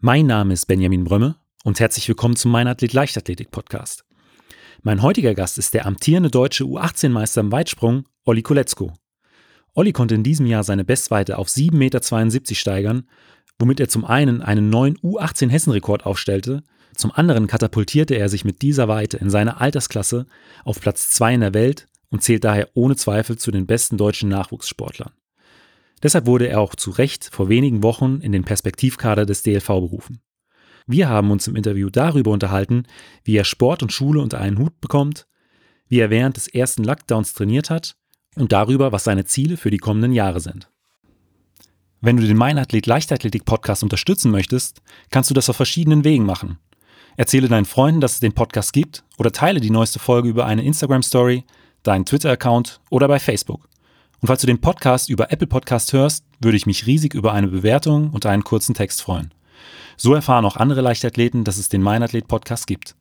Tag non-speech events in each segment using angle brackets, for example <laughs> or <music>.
Mein Name ist Benjamin Brömme und herzlich willkommen zum Mein Athlet Leichtathletik Podcast. Mein heutiger Gast ist der amtierende deutsche U18-Meister im Weitsprung, Olli Koletzko. Olli konnte in diesem Jahr seine Bestweite auf 7,72 Meter steigern, womit er zum einen einen neuen U18-Hessenrekord aufstellte, zum anderen katapultierte er sich mit dieser Weite in seiner Altersklasse auf Platz 2 in der Welt und zählt daher ohne Zweifel zu den besten deutschen Nachwuchssportlern. Deshalb wurde er auch zu Recht vor wenigen Wochen in den Perspektivkader des DLV berufen. Wir haben uns im Interview darüber unterhalten, wie er Sport und Schule unter einen Hut bekommt, wie er während des ersten Lockdowns trainiert hat und darüber, was seine Ziele für die kommenden Jahre sind. Wenn du den Meinathlet Leichtathletik Podcast unterstützen möchtest, kannst du das auf verschiedenen Wegen machen. Erzähle deinen Freunden, dass es den Podcast gibt oder teile die neueste Folge über eine Instagram Story, deinen Twitter-Account oder bei Facebook. Und falls du den Podcast über Apple Podcast hörst, würde ich mich riesig über eine Bewertung und einen kurzen Text freuen. So erfahren auch andere Leichtathleten, dass es den Meinathlet Podcast gibt.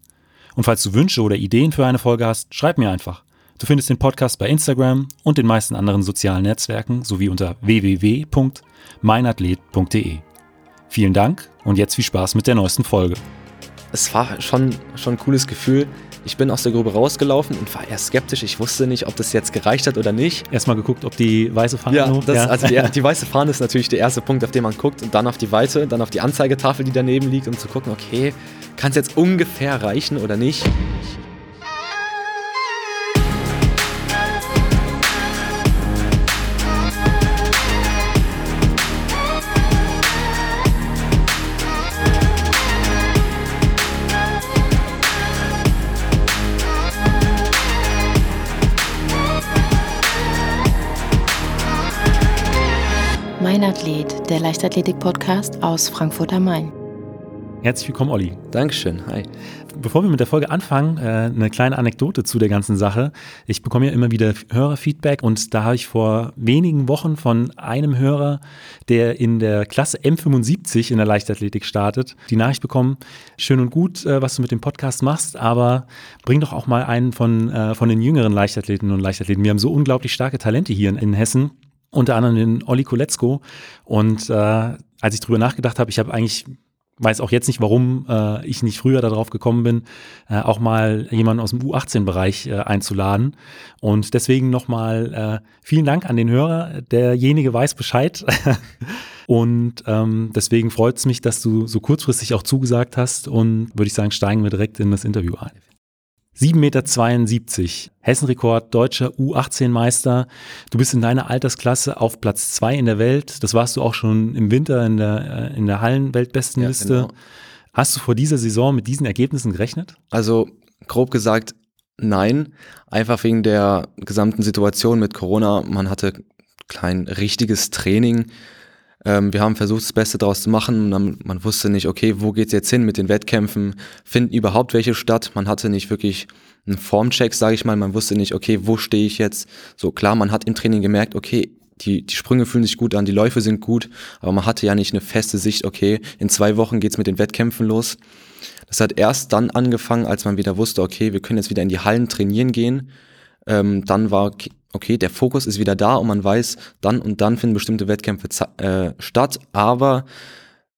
Und falls du Wünsche oder Ideen für eine Folge hast, schreib mir einfach. Du findest den Podcast bei Instagram und den meisten anderen sozialen Netzwerken sowie unter www.meinathlet.de. Vielen Dank und jetzt viel Spaß mit der neuesten Folge. Es war schon, schon ein cooles Gefühl, ich bin aus der Grube rausgelaufen und war eher skeptisch. Ich wusste nicht, ob das jetzt gereicht hat oder nicht. Erstmal geguckt, ob die weiße Fahne ja, das, ja. also die, <laughs> die, weiße Fahne ist natürlich der erste Punkt, auf den man guckt und dann auf die weiße, dann auf die Anzeigetafel, die daneben liegt, um zu gucken, okay, kann es jetzt ungefähr reichen oder nicht. Athlet, der Leichtathletik-Podcast aus Frankfurt am Main. Herzlich willkommen, Olli. Dankeschön. Hi. Bevor wir mit der Folge anfangen, äh, eine kleine Anekdote zu der ganzen Sache. Ich bekomme ja immer wieder Hörerfeedback und da habe ich vor wenigen Wochen von einem Hörer, der in der Klasse M75 in der Leichtathletik startet, die Nachricht bekommen, schön und gut, äh, was du mit dem Podcast machst, aber bring doch auch mal einen von, äh, von den jüngeren Leichtathleten und Leichtathleten. Wir haben so unglaublich starke Talente hier in Hessen unter anderem den Olli Koletzko. Und äh, als ich drüber nachgedacht habe, ich habe eigentlich weiß auch jetzt nicht, warum äh, ich nicht früher darauf gekommen bin, äh, auch mal jemanden aus dem U18-Bereich äh, einzuladen. Und deswegen nochmal äh, vielen Dank an den Hörer. Derjenige weiß Bescheid. <laughs> und ähm, deswegen freut es mich, dass du so kurzfristig auch zugesagt hast. Und würde ich sagen, steigen wir direkt in das Interview ein. 7,72 Meter. Hessenrekord, deutscher U18-Meister. Du bist in deiner Altersklasse auf Platz 2 in der Welt. Das warst du auch schon im Winter in der, äh, in der Hallenweltbestenliste. Ja, genau. Hast du vor dieser Saison mit diesen Ergebnissen gerechnet? Also grob gesagt, nein. Einfach wegen der gesamten Situation mit Corona. Man hatte kein richtiges Training. Ähm, wir haben versucht, das Beste daraus zu machen. Man, man wusste nicht, okay, wo geht's jetzt hin mit den Wettkämpfen? Finden überhaupt welche statt? Man hatte nicht wirklich einen Formcheck, sage ich mal. Man wusste nicht, okay, wo stehe ich jetzt? So klar, man hat im Training gemerkt, okay, die, die Sprünge fühlen sich gut an, die Läufe sind gut, aber man hatte ja nicht eine feste Sicht, okay, in zwei Wochen geht's mit den Wettkämpfen los. Das hat erst dann angefangen, als man wieder wusste, okay, wir können jetzt wieder in die Hallen trainieren gehen. Ähm, dann war, okay, der Fokus ist wieder da und man weiß, dann und dann finden bestimmte Wettkämpfe äh, statt, aber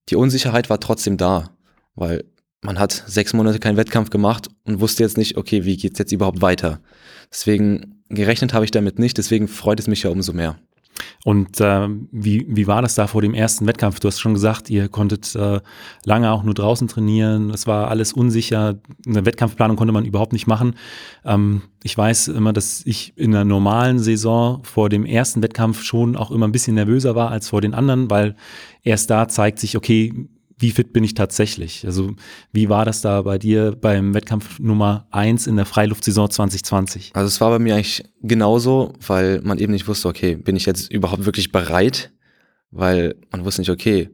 die Unsicherheit war trotzdem da, weil man hat sechs Monate keinen Wettkampf gemacht und wusste jetzt nicht, okay, wie geht's jetzt überhaupt weiter. Deswegen gerechnet habe ich damit nicht, deswegen freut es mich ja umso mehr. Und äh, wie, wie war das da vor dem ersten Wettkampf? Du hast schon gesagt, ihr konntet äh, lange auch nur draußen trainieren. Es war alles unsicher. Eine Wettkampfplanung konnte man überhaupt nicht machen. Ähm, ich weiß immer, dass ich in einer normalen Saison vor dem ersten Wettkampf schon auch immer ein bisschen nervöser war als vor den anderen, weil erst da zeigt sich, okay, wie fit bin ich tatsächlich? Also wie war das da bei dir beim Wettkampf Nummer eins in der Freiluftsaison 2020? Also es war bei mir eigentlich genauso, weil man eben nicht wusste, okay, bin ich jetzt überhaupt wirklich bereit? Weil man wusste nicht, okay,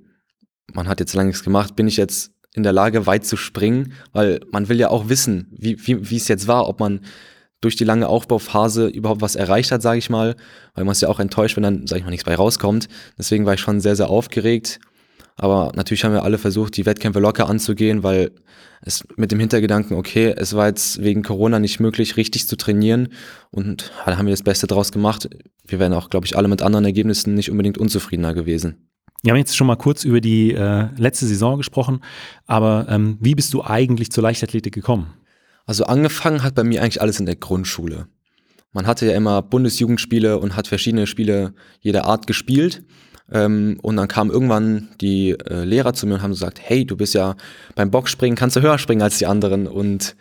man hat jetzt lange nichts gemacht, bin ich jetzt in der Lage, weit zu springen? Weil man will ja auch wissen, wie, wie, wie es jetzt war, ob man durch die lange Aufbauphase überhaupt was erreicht hat, sage ich mal, weil man ist ja auch enttäuscht, wenn dann, sage ich mal, nichts bei rauskommt. Deswegen war ich schon sehr, sehr aufgeregt aber natürlich haben wir alle versucht, die Wettkämpfe locker anzugehen, weil es mit dem Hintergedanken, okay, es war jetzt wegen Corona nicht möglich, richtig zu trainieren. Und da haben wir das Beste draus gemacht. Wir wären auch, glaube ich, alle mit anderen Ergebnissen nicht unbedingt unzufriedener gewesen. Wir haben jetzt schon mal kurz über die äh, letzte Saison gesprochen, aber ähm, wie bist du eigentlich zur Leichtathletik gekommen? Also angefangen hat bei mir eigentlich alles in der Grundschule. Man hatte ja immer Bundesjugendspiele und hat verschiedene Spiele jeder Art gespielt. Ähm, und dann kamen irgendwann die äh, Lehrer zu mir und haben gesagt, hey, du bist ja beim Boxspringen, kannst du höher springen als die anderen. Und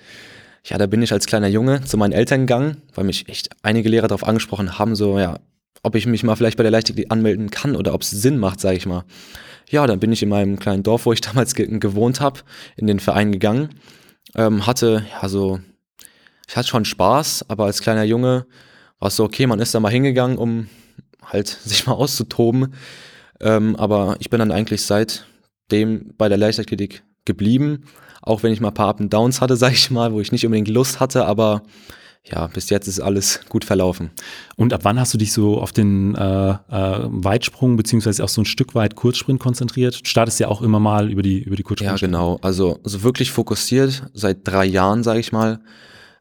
ja, da bin ich als kleiner Junge zu meinen Eltern gegangen, weil mich echt einige Lehrer darauf angesprochen haben, so, ja, ob ich mich mal vielleicht bei der Leichtathletik anmelden kann oder ob es Sinn macht, sage ich mal. Ja, dann bin ich in meinem kleinen Dorf, wo ich <laughs> damals ge gewohnt habe, in den Verein gegangen. Ähm, hatte, ja, so, ich hatte schon Spaß, aber als kleiner Junge war es so, okay, man ist da mal hingegangen, um halt <laughs> sich mal auszutoben. Ähm, aber ich bin dann eigentlich seitdem bei der Leichtathletik geblieben, auch wenn ich mal ein paar Up and Downs hatte, <laughs> sag ich mal, wo ich nicht unbedingt Lust hatte, aber ja, bis jetzt ist alles gut verlaufen. Und ab wann hast du dich so auf den äh, äh, Weitsprung beziehungsweise auch so ein Stück weit Kurzsprint konzentriert? Du startest ja auch immer mal über die über die Kurzsprung. Ja, genau. Also so wirklich fokussiert seit drei Jahren, sage ich mal.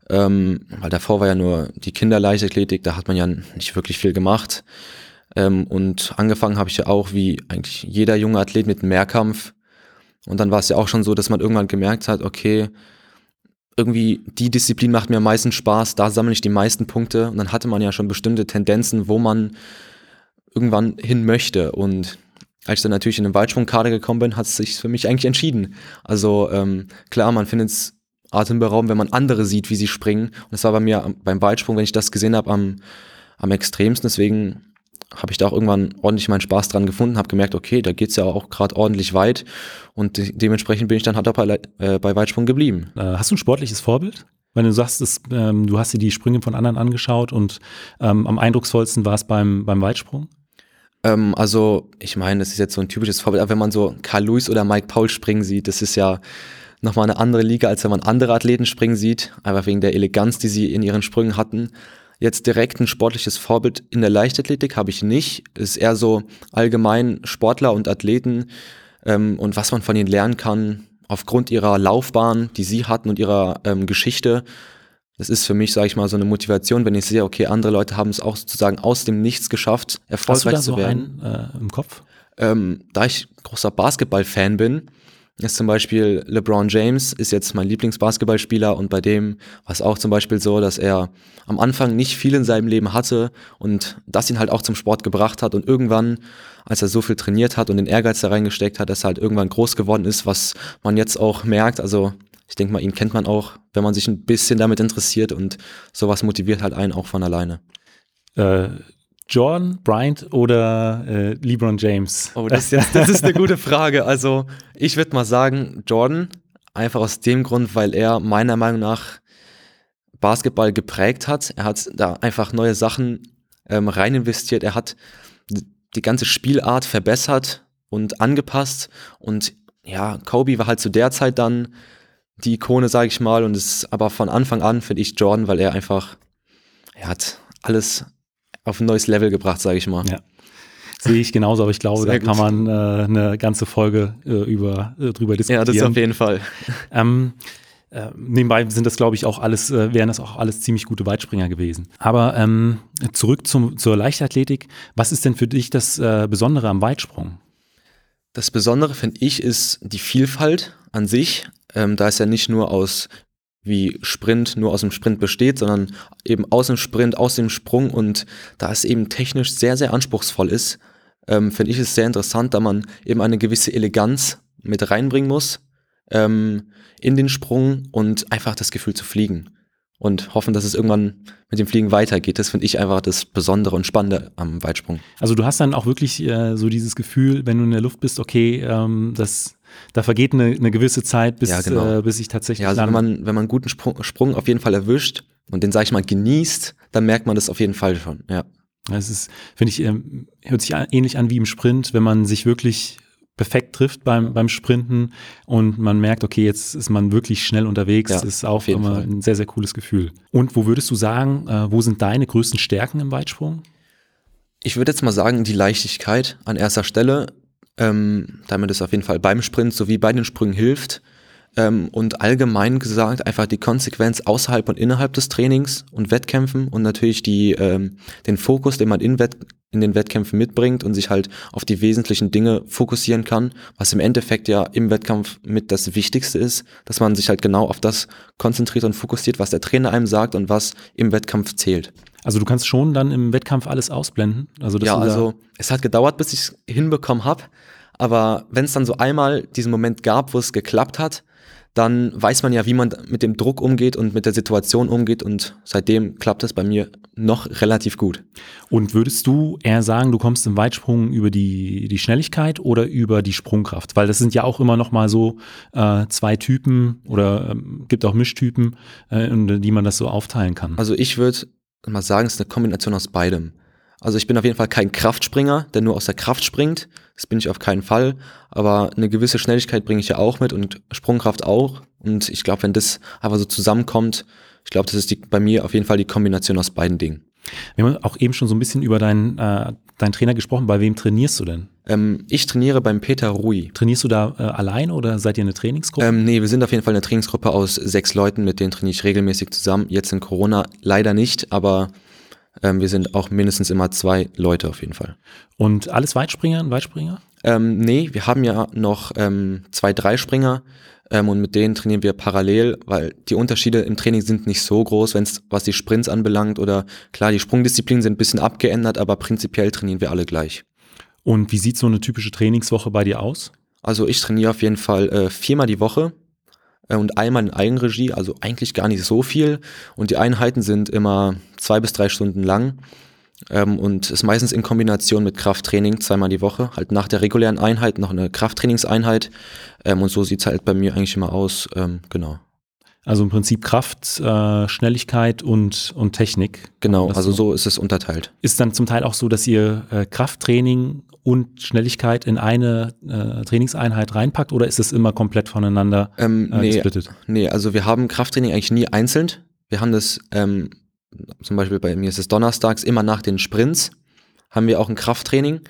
Ähm, weil davor war ja nur die Kinderleichtathletik, da hat man ja nicht wirklich viel gemacht. Ähm, und angefangen habe ich ja auch wie eigentlich jeder junge Athlet mit Mehrkampf. Und dann war es ja auch schon so, dass man irgendwann gemerkt hat, okay, irgendwie die Disziplin macht mir am meisten Spaß, da sammle ich die meisten Punkte und dann hatte man ja schon bestimmte Tendenzen, wo man irgendwann hin möchte und als ich dann natürlich in den Weitsprungkader gekommen bin, hat es sich für mich eigentlich entschieden. Also ähm, klar, man findet es atemberaubend, wenn man andere sieht, wie sie springen. Und das war bei mir beim Weitsprung, wenn ich das gesehen habe, am, am extremsten. Deswegen habe ich da auch irgendwann ordentlich meinen Spaß dran gefunden, habe gemerkt, okay, da geht's ja auch gerade ordentlich weit und de dementsprechend bin ich dann halt auch bei, äh, bei Weitsprung geblieben. Äh, hast du ein sportliches Vorbild? Wenn du sagst, das, ähm, du hast dir die Sprünge von anderen angeschaut und ähm, am eindrucksvollsten war es beim, beim Weitsprung? Ähm, also, ich meine, das ist jetzt so ein typisches Vorbild, aber wenn man so Carl Lewis oder Mike Paul springen sieht, das ist ja nochmal eine andere Liga, als wenn man andere Athleten springen sieht, einfach wegen der Eleganz, die sie in ihren Sprüngen hatten. Jetzt direkt ein sportliches Vorbild in der Leichtathletik habe ich nicht. Es ist eher so allgemein Sportler und Athleten ähm, und was man von ihnen lernen kann aufgrund ihrer Laufbahn, die sie hatten und ihrer ähm, Geschichte. Das ist für mich, sage ich mal, so eine Motivation, wenn ich sehe, okay, andere Leute haben es auch sozusagen aus dem Nichts geschafft, erfolgreich Hast du da zu werden. So einen, äh, im Kopf? Ähm, da ich großer Basketball-Fan bin, ist zum Beispiel LeBron James, ist jetzt mein Lieblingsbasketballspieler und bei dem war es auch zum Beispiel so, dass er am Anfang nicht viel in seinem Leben hatte und das ihn halt auch zum Sport gebracht hat und irgendwann, als er so viel trainiert hat und den Ehrgeiz da reingesteckt hat, dass er halt irgendwann groß geworden ist, was man jetzt auch merkt, also ich denke mal, ihn kennt man auch, wenn man sich ein bisschen damit interessiert und sowas motiviert halt einen auch von alleine. Äh, Jordan, Bryant oder äh, LeBron James? Oh, das, das ist eine gute Frage. Also ich würde mal sagen Jordan, einfach aus dem Grund, weil er meiner Meinung nach Basketball geprägt hat. Er hat da einfach neue Sachen ähm, rein investiert. Er hat die ganze Spielart verbessert und angepasst. Und ja, Kobe war halt zu der Zeit dann die Ikone, sage ich mal. Und es ist aber von Anfang an finde ich Jordan, weil er einfach, er hat alles auf ein neues Level gebracht, sage ich mal. Ja. Sehe ich genauso, aber ich glaube, Sehr da gut. kann man äh, eine ganze Folge äh, über, äh, drüber diskutieren. Ja, das auf jeden Fall. Ähm, äh, nebenbei sind das, glaube ich, auch alles, äh, wären das auch alles ziemlich gute Weitspringer gewesen. Aber ähm, zurück zum, zur Leichtathletik. Was ist denn für dich das äh, Besondere am Weitsprung? Das Besondere, finde ich, ist die Vielfalt an sich. Ähm, da ist ja nicht nur aus wie Sprint nur aus dem Sprint besteht, sondern eben aus dem Sprint, aus dem Sprung und da es eben technisch sehr, sehr anspruchsvoll ist, ähm, finde ich es sehr interessant, da man eben eine gewisse Eleganz mit reinbringen muss ähm, in den Sprung und einfach das Gefühl zu fliegen und hoffen, dass es irgendwann mit dem Fliegen weitergeht. Das finde ich einfach das Besondere und Spannende am Weitsprung. Also du hast dann auch wirklich äh, so dieses Gefühl, wenn du in der Luft bist, okay, ähm, das da vergeht eine, eine gewisse Zeit, bis, ja, genau. äh, bis ich tatsächlich. Ja, also wenn man, wenn man einen guten Sprung, Sprung auf jeden Fall erwischt und den, sag ich mal, genießt, dann merkt man das auf jeden Fall schon, ja. Es ist, finde ich, ähm, hört sich ähnlich an wie im Sprint, wenn man sich wirklich perfekt trifft beim, beim Sprinten und man merkt, okay, jetzt ist man wirklich schnell unterwegs. Ja, das ist auch immer Fall. ein sehr, sehr cooles Gefühl. Und wo würdest du sagen, äh, wo sind deine größten Stärken im Weitsprung? Ich würde jetzt mal sagen, die Leichtigkeit an erster Stelle ähm, damit es auf jeden Fall beim Sprint sowie bei den Sprüngen hilft. Ähm, und allgemein gesagt einfach die Konsequenz außerhalb und innerhalb des Trainings und Wettkämpfen und natürlich die, ähm, den Fokus, den man in, Wett in den Wettkämpfen mitbringt und sich halt auf die wesentlichen Dinge fokussieren kann, was im Endeffekt ja im Wettkampf mit das Wichtigste ist, dass man sich halt genau auf das konzentriert und fokussiert, was der Trainer einem sagt und was im Wettkampf zählt. Also du kannst schon dann im Wettkampf alles ausblenden. Also ja, also es hat gedauert, bis ich es hinbekommen habe. Aber wenn es dann so einmal diesen Moment gab, wo es geklappt hat, dann weiß man ja, wie man mit dem Druck umgeht und mit der Situation umgeht und seitdem klappt es bei mir noch relativ gut. Und würdest du eher sagen, du kommst im Weitsprung über die, die Schnelligkeit oder über die Sprungkraft? Weil das sind ja auch immer noch mal so äh, zwei Typen oder äh, gibt auch Mischtypen, äh, in die man das so aufteilen kann. Also ich würde mal sagen, es ist eine Kombination aus beidem. Also ich bin auf jeden Fall kein Kraftspringer, der nur aus der Kraft springt. Das bin ich auf keinen Fall. Aber eine gewisse Schnelligkeit bringe ich ja auch mit und Sprungkraft auch. Und ich glaube, wenn das einfach so zusammenkommt, ich glaube, das ist die, bei mir auf jeden Fall die Kombination aus beiden Dingen. Wir haben auch eben schon so ein bisschen über deinen, äh, deinen Trainer gesprochen. Bei wem trainierst du denn? Ähm, ich trainiere beim Peter Rui. Trainierst du da äh, allein oder seid ihr eine Trainingsgruppe? Ähm, nee, wir sind auf jeden Fall eine Trainingsgruppe aus sechs Leuten, mit denen trainiere ich regelmäßig zusammen. Jetzt in Corona leider nicht, aber ähm, wir sind auch mindestens immer zwei Leute auf jeden Fall. Und alles Weitspringer und Weitspringer? Ähm, nee, wir haben ja noch ähm, zwei Dreispringer ähm, und mit denen trainieren wir parallel, weil die Unterschiede im Training sind nicht so groß, wenn es was die Sprints anbelangt oder klar, die Sprungdisziplinen sind ein bisschen abgeändert, aber prinzipiell trainieren wir alle gleich. Und wie sieht so eine typische Trainingswoche bei dir aus? Also ich trainiere auf jeden Fall äh, viermal die Woche äh, und einmal in Eigenregie, also eigentlich gar nicht so viel. Und die Einheiten sind immer zwei bis drei Stunden lang ähm, und ist meistens in Kombination mit Krafttraining zweimal die Woche. Halt nach der regulären Einheit noch eine Krafttrainingseinheit ähm, und so sieht's halt bei mir eigentlich immer aus, ähm, genau. Also im Prinzip Kraft, äh, Schnelligkeit und, und Technik. Genau, also so, so ist es unterteilt. Ist dann zum Teil auch so, dass ihr äh, Krafttraining und Schnelligkeit in eine äh, Trainingseinheit reinpackt oder ist es immer komplett voneinander ähm, äh, nee, gesplittet? Nee, also wir haben Krafttraining eigentlich nie einzeln. Wir haben das, ähm, zum Beispiel bei mir ist es donnerstags, immer nach den Sprints haben wir auch ein Krafttraining,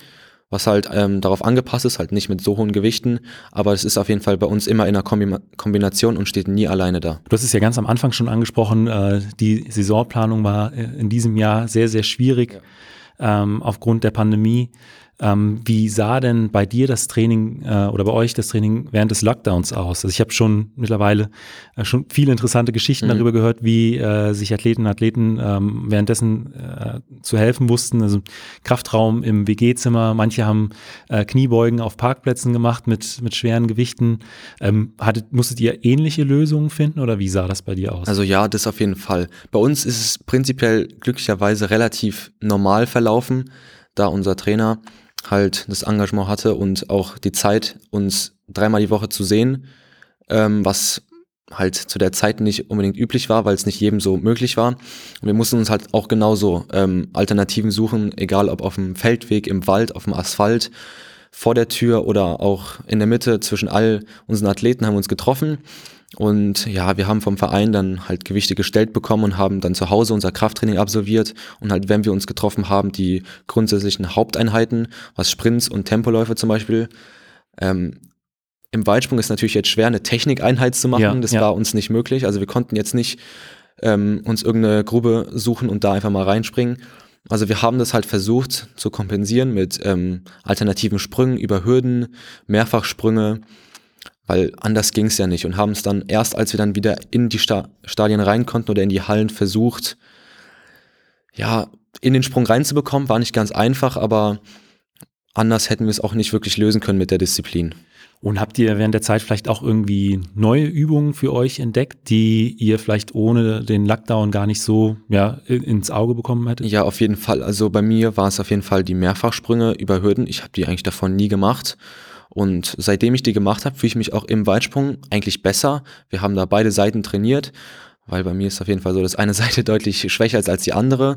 was halt ähm, darauf angepasst ist, halt nicht mit so hohen Gewichten, aber es ist auf jeden Fall bei uns immer in einer Kombi Kombination und steht nie alleine da. Du hast es ja ganz am Anfang schon angesprochen, äh, die Saisonplanung war äh, in diesem Jahr sehr, sehr schwierig ja. ähm, aufgrund der Pandemie. Ähm, wie sah denn bei dir das Training äh, oder bei euch das Training während des Lockdowns aus? Also ich habe schon mittlerweile äh, schon viele interessante Geschichten mhm. darüber gehört, wie äh, sich Athleten und Athleten ähm, währenddessen äh, zu helfen wussten. Also Kraftraum im WG-Zimmer, manche haben äh, Kniebeugen auf Parkplätzen gemacht mit, mit schweren Gewichten. Ähm, hattet, musstet ihr ähnliche Lösungen finden oder wie sah das bei dir aus? Also ja, das auf jeden Fall. Bei uns ist es prinzipiell glücklicherweise relativ normal verlaufen, da unser Trainer halt das Engagement hatte und auch die Zeit, uns dreimal die Woche zu sehen, ähm, was halt zu der Zeit nicht unbedingt üblich war, weil es nicht jedem so möglich war. Und wir mussten uns halt auch genauso ähm, Alternativen suchen, egal ob auf dem Feldweg, im Wald, auf dem Asphalt, vor der Tür oder auch in der Mitte zwischen all unseren Athleten haben wir uns getroffen und ja, wir haben vom Verein dann halt Gewichte gestellt bekommen und haben dann zu Hause unser Krafttraining absolviert. Und halt, wenn wir uns getroffen haben, die grundsätzlichen Haupteinheiten, was Sprints und Tempoläufe zum Beispiel. Ähm, Im Weitsprung ist natürlich jetzt schwer, eine Technikeinheit zu machen. Ja, das ja. war uns nicht möglich. Also wir konnten jetzt nicht ähm, uns irgendeine Grube suchen und da einfach mal reinspringen. Also wir haben das halt versucht zu kompensieren mit ähm, alternativen Sprüngen über Hürden, Mehrfachsprünge weil anders ging es ja nicht und haben es dann erst, als wir dann wieder in die Sta Stadien rein konnten oder in die Hallen versucht, ja, in den Sprung reinzubekommen, war nicht ganz einfach, aber anders hätten wir es auch nicht wirklich lösen können mit der Disziplin. Und habt ihr während der Zeit vielleicht auch irgendwie neue Übungen für euch entdeckt, die ihr vielleicht ohne den Lockdown gar nicht so ja, ins Auge bekommen hättet? Ja, auf jeden Fall. Also bei mir war es auf jeden Fall die Mehrfachsprünge über Hürden. Ich habe die eigentlich davon nie gemacht. Und seitdem ich die gemacht habe, fühle ich mich auch im Weitsprung eigentlich besser. Wir haben da beide Seiten trainiert, weil bei mir ist auf jeden Fall so, dass eine <laughs> Seite deutlich schwächer ist als die andere.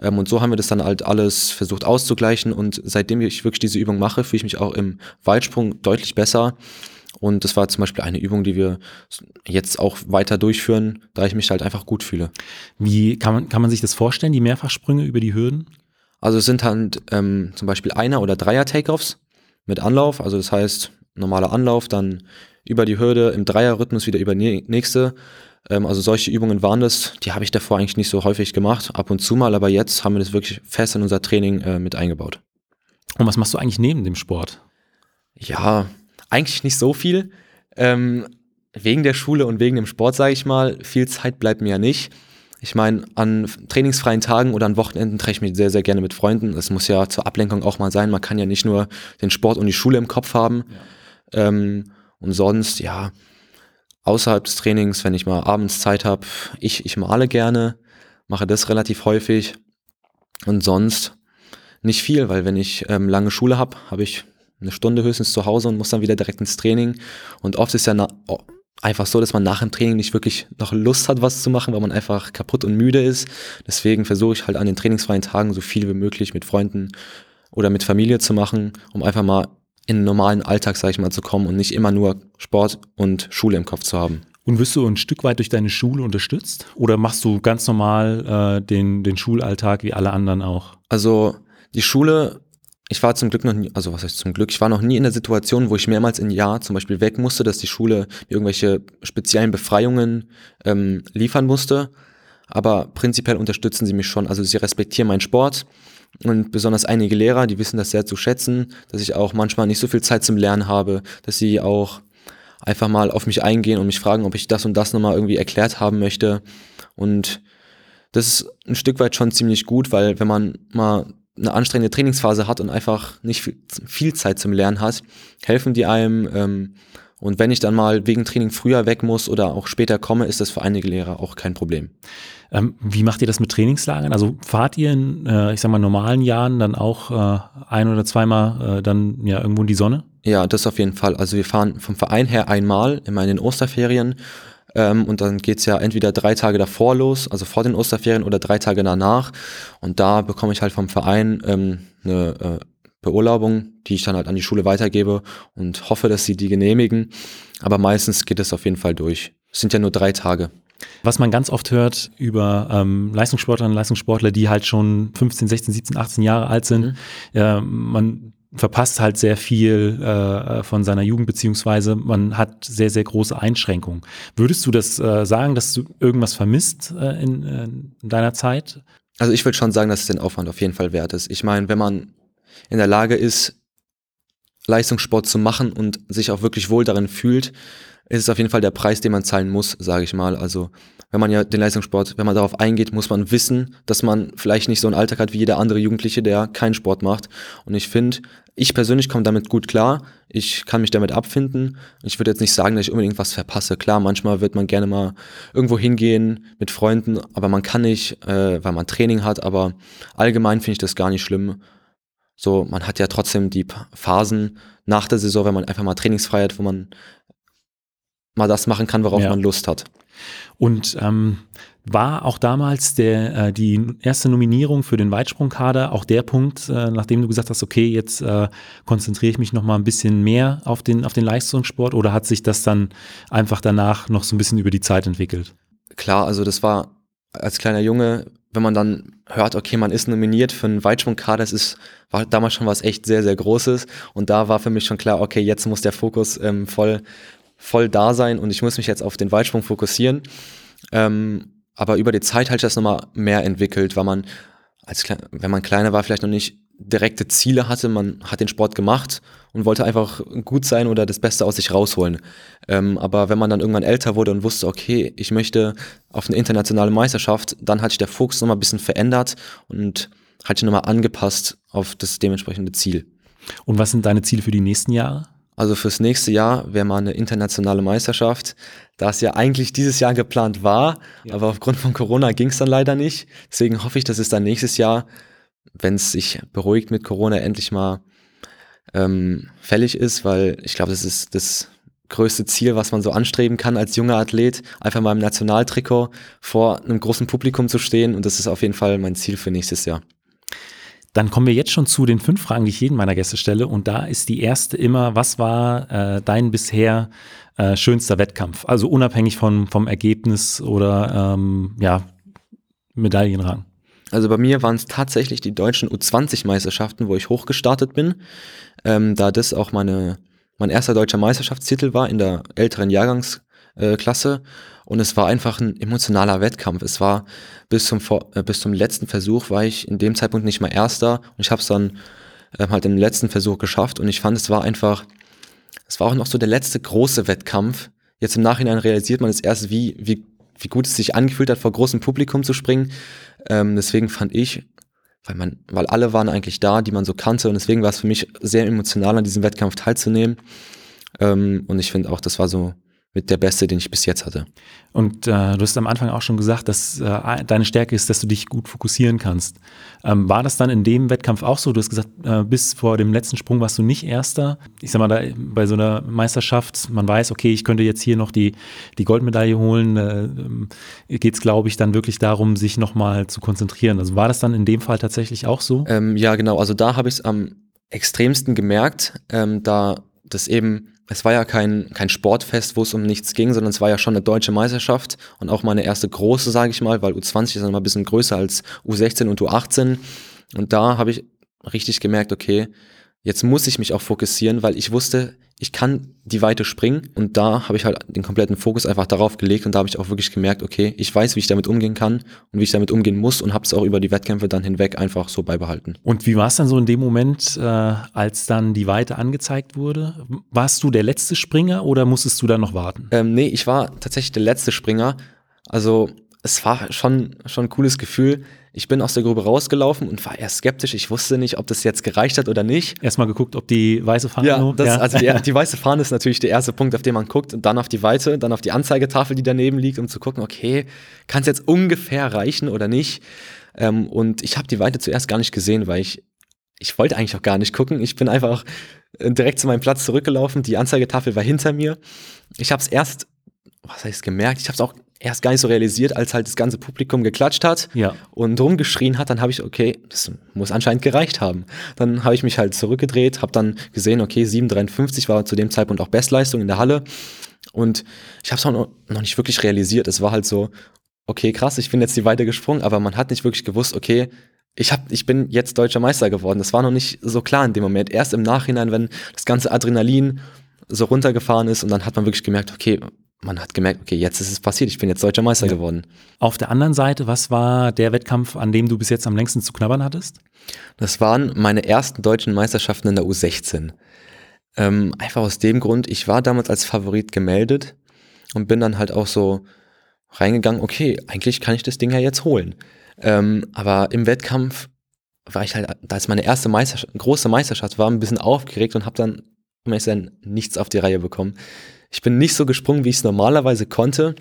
Ähm, und so haben wir das dann halt alles versucht auszugleichen. Und seitdem ich wirklich diese Übung mache, fühle ich mich auch im Weitsprung deutlich besser. Und das war zum Beispiel eine Übung, die wir jetzt auch weiter durchführen, da ich mich halt einfach gut fühle. Wie kann man, kann man sich das vorstellen, die Mehrfachsprünge über die Hürden? Also es sind halt ähm, zum Beispiel Einer- oder Dreier-Takeoffs mit Anlauf, also das heißt normaler Anlauf, dann über die Hürde im Dreierrhythmus wieder über die nächste Ähm, also solche Übungen waren das, die habe ich davor eigentlich nicht so häufig gemacht, ab und zu mal, aber jetzt haben wir das wirklich fest in unser Training äh, mit eingebaut. Und was machst du eigentlich neben dem Sport? Ja, eigentlich nicht so viel. Ähm, wegen der Schule und wegen dem Sport, sage ich mal, viel Zeit bleibt mir ja nicht. Ich meine, an trainingsfreien Tagen oder an Wochenenden treffe ich mich sehr, sehr gerne mit Freunden. Es muss ja zur Ablenkung auch mal sein. Man kann ja nicht nur den Sport und die Schule im Kopf haben. Ja. Ähm, und sonst, ja, außerhalb des Trainings, wenn ich mal abends Zeit habe, ich, ich male gerne, mache das relativ häufig. Und sonst nicht viel, weil wenn ich ähm, lange Schule habe, habe ich eine Stunde höchstens zu Hause und muss dann wieder direkt ins Training. Und oft ist ja einfach so, dass man nach dem Training nicht wirklich noch Lust hat, was zu machen, weil man einfach kaputt und müde ist. Deswegen versuche ich halt an den trainingsfreien Tagen so viel wie möglich mit Freunden oder mit Familie zu machen, um einfach mal in den normalen Alltag, sag ich mal, zu kommen und nicht immer nur Sport und Schule im Kopf zu haben. Und wirst du ein Stück weit durch deine Schule unterstützt? Oder machst du ganz normal äh, den, den Schulalltag wie alle anderen auch? Also die Schule ich war zum Glück noch nie, also was heißt zum Glück, ich war noch nie in der Situation, wo ich mehrmals im Jahr zum Beispiel weg musste, dass die Schule irgendwelche speziellen Befreiungen ähm, liefern musste. Aber prinzipiell unterstützen sie mich schon. Also sie respektieren meinen Sport und besonders einige Lehrer, die wissen das sehr zu schätzen, dass ich auch manchmal nicht so viel Zeit zum Lernen habe, dass sie auch einfach mal auf mich eingehen und mich fragen, ob ich das und das nochmal irgendwie erklärt haben möchte. Und das ist ein Stück weit schon ziemlich gut, weil wenn man mal eine anstrengende Trainingsphase hat und einfach nicht viel, viel Zeit zum Lernen hat, helfen die einem. Ähm, und wenn ich dann mal wegen Training früher weg muss oder auch später komme, ist das für einige Lehrer auch kein Problem. Ähm, wie macht ihr das mit Trainingslagern? Also fahrt ihr in, äh, ich sag mal, normalen Jahren dann auch äh, ein oder zweimal äh, dann ja irgendwo in die Sonne? Ja, das auf jeden Fall. Also wir fahren vom Verein her einmal, immer in den Osterferien ähm, und dann geht's ja entweder drei Tage davor los, also vor den Osterferien, oder drei Tage danach. Und da bekomme ich halt vom Verein ähm, eine äh, Beurlaubung, die ich dann halt an die Schule weitergebe und hoffe, dass sie die genehmigen. Aber meistens geht es auf jeden Fall durch. Es sind ja nur drei Tage. Was man ganz oft hört über ähm, Leistungssportlerinnen und Leistungssportler, die halt schon 15, 16, 17, 18 Jahre alt sind, mhm. äh, man verpasst halt sehr viel äh, von seiner Jugend, beziehungsweise man hat sehr, sehr große Einschränkungen. Würdest du das äh, sagen, dass du irgendwas vermisst äh, in, äh, in deiner Zeit? Also ich würde schon sagen, dass es den Aufwand auf jeden Fall wert ist. Ich meine, wenn man in der Lage ist, Leistungssport zu machen und sich auch wirklich wohl darin fühlt, ist es auf jeden Fall der Preis, den man zahlen muss, sage ich mal. Also wenn man ja den Leistungssport, wenn man darauf eingeht, muss man wissen, dass man vielleicht nicht so einen Alltag hat wie jeder andere Jugendliche, der keinen Sport macht. Und ich finde, ich persönlich komme damit gut klar. Ich kann mich damit abfinden. Ich würde jetzt nicht sagen, dass ich unbedingt was verpasse. Klar, manchmal wird man gerne mal irgendwo hingehen mit Freunden, aber man kann nicht, äh, weil man Training hat. Aber allgemein finde ich das gar nicht schlimm. So, man hat ja trotzdem die Phasen nach der Saison, wenn man einfach mal trainingsfrei hat, wo man mal das machen kann, worauf ja. man Lust hat. Und ähm, war auch damals der, äh, die erste Nominierung für den Weitsprungkader auch der Punkt, äh, nachdem du gesagt hast, okay, jetzt äh, konzentriere ich mich noch mal ein bisschen mehr auf den, auf den Leistungssport oder hat sich das dann einfach danach noch so ein bisschen über die Zeit entwickelt? Klar, also das war als kleiner Junge, wenn man dann hört, okay, man ist nominiert für einen Weitsprungkader, das ist, war damals schon was echt sehr, sehr Großes und da war für mich schon klar, okay, jetzt muss der Fokus ähm, voll voll da sein und ich muss mich jetzt auf den Weitsprung fokussieren. Ähm, aber über die Zeit hat sich das nochmal mehr entwickelt, weil man, als wenn man kleiner war, vielleicht noch nicht direkte Ziele hatte. Man hat den Sport gemacht und wollte einfach gut sein oder das Beste aus sich rausholen. Ähm, aber wenn man dann irgendwann älter wurde und wusste, okay, ich möchte auf eine internationale Meisterschaft, dann hat sich der Fokus nochmal ein bisschen verändert und hat sich nochmal angepasst auf das dementsprechende Ziel. Und was sind deine Ziele für die nächsten Jahre? Also fürs nächste Jahr wäre mal eine internationale Meisterschaft, da es ja eigentlich dieses Jahr geplant war, ja. aber aufgrund von Corona ging es dann leider nicht. Deswegen hoffe ich, dass es dann nächstes Jahr, wenn es sich beruhigt mit Corona, endlich mal ähm, fällig ist, weil ich glaube, das ist das größte Ziel, was man so anstreben kann als junger Athlet, einfach mal im Nationaltrikot vor einem großen Publikum zu stehen und das ist auf jeden Fall mein Ziel für nächstes Jahr. Dann kommen wir jetzt schon zu den fünf Fragen, die ich jeden meiner Gäste stelle. Und da ist die erste immer, was war äh, dein bisher äh, schönster Wettkampf? Also unabhängig von, vom Ergebnis oder ähm, ja, Medaillenrang. Also bei mir waren es tatsächlich die deutschen U20-Meisterschaften, wo ich hochgestartet bin, ähm, da das auch meine, mein erster deutscher Meisterschaftstitel war in der älteren Jahrgangs äh, und es war einfach ein emotionaler Wettkampf. Es war bis zum, äh, bis zum letzten Versuch war ich in dem Zeitpunkt nicht mal Erster und ich habe es dann äh, halt im letzten Versuch geschafft und ich fand, es war einfach, es war auch noch so der letzte große Wettkampf. Jetzt im Nachhinein realisiert man es erst, wie, wie, wie gut es sich angefühlt hat, vor großem Publikum zu springen. Ähm, deswegen fand ich, weil man, weil alle waren eigentlich da, die man so kannte und deswegen war es für mich sehr emotional an diesem Wettkampf teilzunehmen. Ähm, und ich finde auch, das war so mit der beste, den ich bis jetzt hatte. Und äh, du hast am Anfang auch schon gesagt, dass äh, deine Stärke ist, dass du dich gut fokussieren kannst. Ähm, war das dann in dem Wettkampf auch so? Du hast gesagt, äh, bis vor dem letzten Sprung warst du nicht Erster. Ich sag mal, da, bei so einer Meisterschaft, man weiß, okay, ich könnte jetzt hier noch die, die Goldmedaille holen, äh, geht es, glaube ich, dann wirklich darum, sich nochmal zu konzentrieren. Also war das dann in dem Fall tatsächlich auch so? Ähm, ja, genau. Also da habe ich es am extremsten gemerkt, ähm, da das eben es war ja kein, kein Sportfest, wo es um nichts ging, sondern es war ja schon eine deutsche Meisterschaft und auch meine erste große, sage ich mal, weil U20 ist dann mal ein bisschen größer als U16 und U18. Und da habe ich richtig gemerkt, okay, jetzt muss ich mich auch fokussieren, weil ich wusste, ich kann die Weite springen und da habe ich halt den kompletten Fokus einfach darauf gelegt und da habe ich auch wirklich gemerkt, okay, ich weiß, wie ich damit umgehen kann und wie ich damit umgehen muss und habe es auch über die Wettkämpfe dann hinweg einfach so beibehalten. Und wie war es dann so in dem Moment, äh, als dann die Weite angezeigt wurde? Warst du der letzte Springer oder musstest du dann noch warten? Ähm, nee, ich war tatsächlich der letzte Springer. Also es war schon, schon ein cooles Gefühl. Ich bin aus der Grube rausgelaufen und war eher skeptisch. Ich wusste nicht, ob das jetzt gereicht hat oder nicht. Erstmal geguckt, ob die weiße Fahne. Ja, das, ja. also die, <laughs> die, weiße Fahne ist natürlich der erste Punkt, auf den man guckt. Und dann auf die Weite, dann auf die Anzeigetafel, die daneben liegt, um zu gucken, okay, kann es jetzt ungefähr reichen oder nicht? Ähm, und ich habe die Weite zuerst gar nicht gesehen, weil ich, ich wollte eigentlich auch gar nicht gucken. Ich bin einfach äh, direkt zu meinem Platz zurückgelaufen. Die Anzeigetafel war hinter mir. Ich habe es erst was heißt gemerkt? Ich habe es auch erst gar nicht so realisiert, als halt das ganze Publikum geklatscht hat ja. und rumgeschrien hat, dann habe ich, okay, das muss anscheinend gereicht haben. Dann habe ich mich halt zurückgedreht, habe dann gesehen, okay, 7,53 war zu dem Zeitpunkt auch Bestleistung in der Halle und ich habe es auch noch nicht wirklich realisiert. Es war halt so, okay, krass, ich bin jetzt die Weite gesprungen, aber man hat nicht wirklich gewusst, okay, ich, hab, ich bin jetzt deutscher Meister geworden. Das war noch nicht so klar in dem Moment. Erst im Nachhinein, wenn das ganze Adrenalin so runtergefahren ist und dann hat man wirklich gemerkt, okay, man hat gemerkt, okay, jetzt ist es passiert, ich bin jetzt deutscher Meister ja. geworden. Auf der anderen Seite, was war der Wettkampf, an dem du bis jetzt am längsten zu knabbern hattest? Das waren meine ersten deutschen Meisterschaften in der U16. Ähm, einfach aus dem Grund, ich war damals als Favorit gemeldet und bin dann halt auch so reingegangen, okay, eigentlich kann ich das Ding ja jetzt holen. Ähm, aber im Wettkampf war ich halt, da es meine erste Meisterschaft, große Meisterschaft war, ein bisschen aufgeregt und habe dann, um ehrlich nichts auf die Reihe bekommen. Ich bin nicht so gesprungen, wie ich es normalerweise konnte.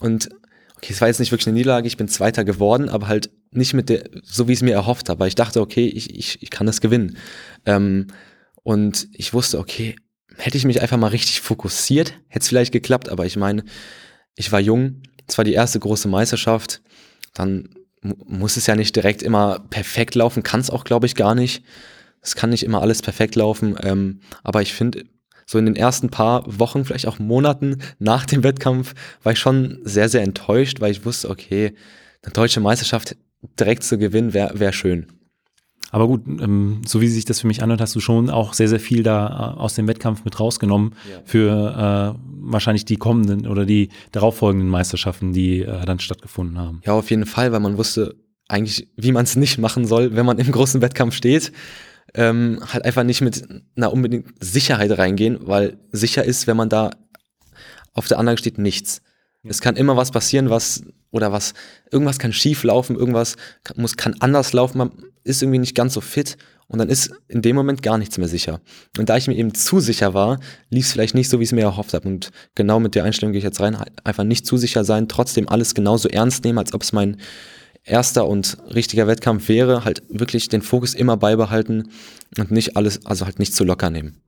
Und okay, es war jetzt nicht wirklich eine Niederlage, ich bin Zweiter geworden, aber halt nicht mit der, so wie ich es mir erhofft habe, weil ich dachte, okay, ich, ich, ich kann das gewinnen. Ähm, und ich wusste, okay, hätte ich mich einfach mal richtig fokussiert, hätte es vielleicht geklappt, aber ich meine, ich war jung, es war die erste große Meisterschaft, dann muss es ja nicht direkt immer perfekt laufen, kann es auch, glaube ich, gar nicht. Es kann nicht immer alles perfekt laufen, ähm, aber ich finde, so in den ersten paar Wochen, vielleicht auch Monaten nach dem Wettkampf, war ich schon sehr, sehr enttäuscht, weil ich wusste, okay, eine deutsche Meisterschaft direkt zu gewinnen, wäre wär schön. Aber gut, ähm, so wie sich das für mich anhört, hast du schon auch sehr, sehr viel da äh, aus dem Wettkampf mit rausgenommen ja. für äh, wahrscheinlich die kommenden oder die darauffolgenden Meisterschaften, die äh, dann stattgefunden haben. Ja, auf jeden Fall, weil man wusste eigentlich, wie man es nicht machen soll, wenn man im großen Wettkampf steht ähm, halt einfach nicht mit einer unbedingt Sicherheit reingehen, weil sicher ist, wenn man da auf der Anlage steht, nichts. Es kann immer was passieren, was oder was irgendwas kann schief laufen, irgendwas kann, muss kann anders laufen, man ist irgendwie nicht ganz so fit und dann ist in dem Moment gar nichts mehr sicher. Und da ich mir eben zu sicher war, lief es vielleicht nicht so, wie ich es mir erhofft habe. Und genau mit der Einstellung gehe ich jetzt rein, einfach nicht zu sicher sein, trotzdem alles genauso ernst nehmen, als ob es mein erster und richtiger Wettkampf wäre, halt wirklich den Fokus immer beibehalten und nicht alles, also halt nicht zu locker nehmen.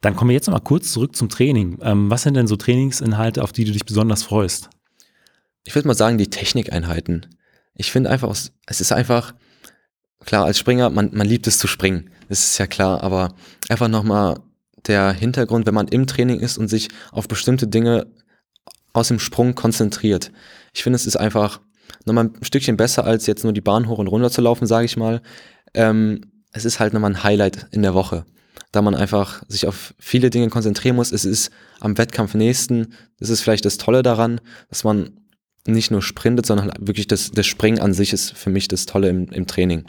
Dann kommen wir jetzt noch mal kurz zurück zum Training. Ähm, was sind denn so Trainingsinhalte, auf die du dich besonders freust? Ich würde mal sagen, die Technikeinheiten. Ich finde einfach, es ist einfach, klar, als Springer, man, man liebt es zu springen. Das ist ja klar, aber einfach nochmal der Hintergrund, wenn man im Training ist und sich auf bestimmte Dinge aus dem Sprung konzentriert. Ich finde, es ist einfach nochmal ein Stückchen besser, als jetzt nur die Bahn hoch und runter zu laufen, sage ich mal. Ähm, es ist halt nochmal ein Highlight in der Woche. da man einfach sich auf viele Dinge konzentrieren muss. Es ist am Wettkampf nächsten, das ist vielleicht das Tolle daran, dass man nicht nur sprintet, sondern halt wirklich das, das Springen an sich ist für mich das Tolle im, im Training.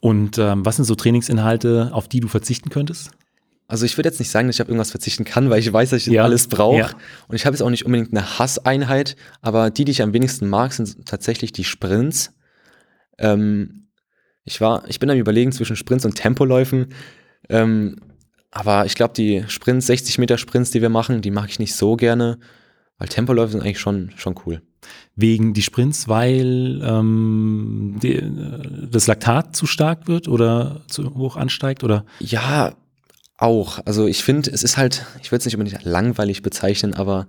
Und ähm, was sind so Trainingsinhalte, auf die du verzichten könntest? Also ich würde jetzt nicht sagen, dass ich auf irgendwas verzichten kann, weil ich weiß, dass ich ja. alles brauche. Ja. Und ich habe jetzt auch nicht unbedingt eine Hasseinheit, aber die, die ich am wenigsten mag, sind tatsächlich die Sprints. Ähm, ich war, ich bin am überlegen zwischen Sprints und Tempoläufen. Ähm, aber ich glaube, die Sprints, 60 Meter Sprints, die wir machen, die mache ich nicht so gerne, weil Tempoläufe sind eigentlich schon, schon cool. Wegen die Sprints, weil ähm, die, das Laktat zu stark wird oder zu hoch ansteigt? Oder? Ja, auch. Also ich finde, es ist halt, ich würde es nicht unbedingt langweilig bezeichnen, aber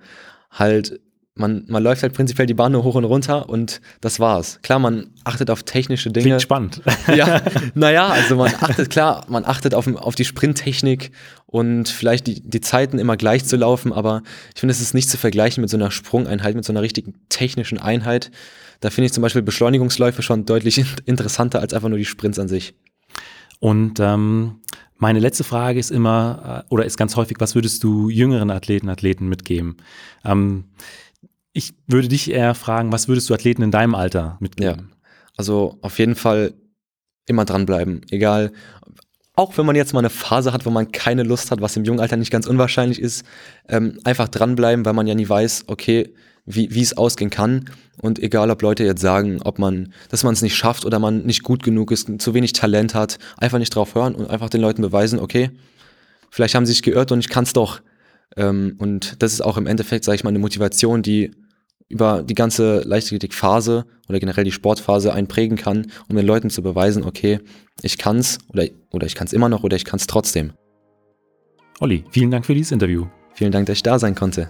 halt man, man läuft halt prinzipiell die Bahn nur hoch und runter und das war's. Klar, man achtet auf technische Dinge. Klingt spannend. <laughs> Ja, <laughs> naja, also man achtet, klar, man achtet auf, auf die Sprinttechnik und vielleicht die, die Zeiten immer gleich zu laufen, aber ich finde, es ist nicht zu vergleichen mit so einer Sprungeinheit, mit so einer richtigen technischen Einheit. Da finde ich zum Beispiel Beschleunigungsläufe schon deutlich interessanter als einfach nur die Sprints an sich. Und ähm, meine letzte Frage ist immer, äh, oder ist ganz häufig, was würdest du jüngeren Athleten, Athleten mitgeben? Ähm, ich würde dich eher fragen, was würdest du Athleten in deinem Alter mitgeben? Ja, also auf jeden Fall immer dranbleiben. Egal, auch wenn man jetzt mal eine Phase hat, wo man keine Lust hat, was im jungen Alter nicht ganz unwahrscheinlich ist, ähm, einfach dranbleiben, weil man ja nie weiß, okay, wie, wie es ausgehen kann. Und egal, ob Leute jetzt sagen, ob man, dass man es nicht schafft oder man nicht gut genug ist, zu wenig Talent hat, einfach nicht drauf hören und einfach den Leuten beweisen, okay, vielleicht haben sie sich geirrt und ich kann es doch. Ähm, und das ist auch im Endeffekt, sage ich mal, eine Motivation, die über die ganze Leichtathletikphase oder generell die Sportphase einprägen kann, um den Leuten zu beweisen, okay, ich kann's oder, oder ich kann's immer noch oder ich kann's trotzdem. Olli, vielen Dank für dieses Interview. Vielen Dank, dass ich da sein konnte.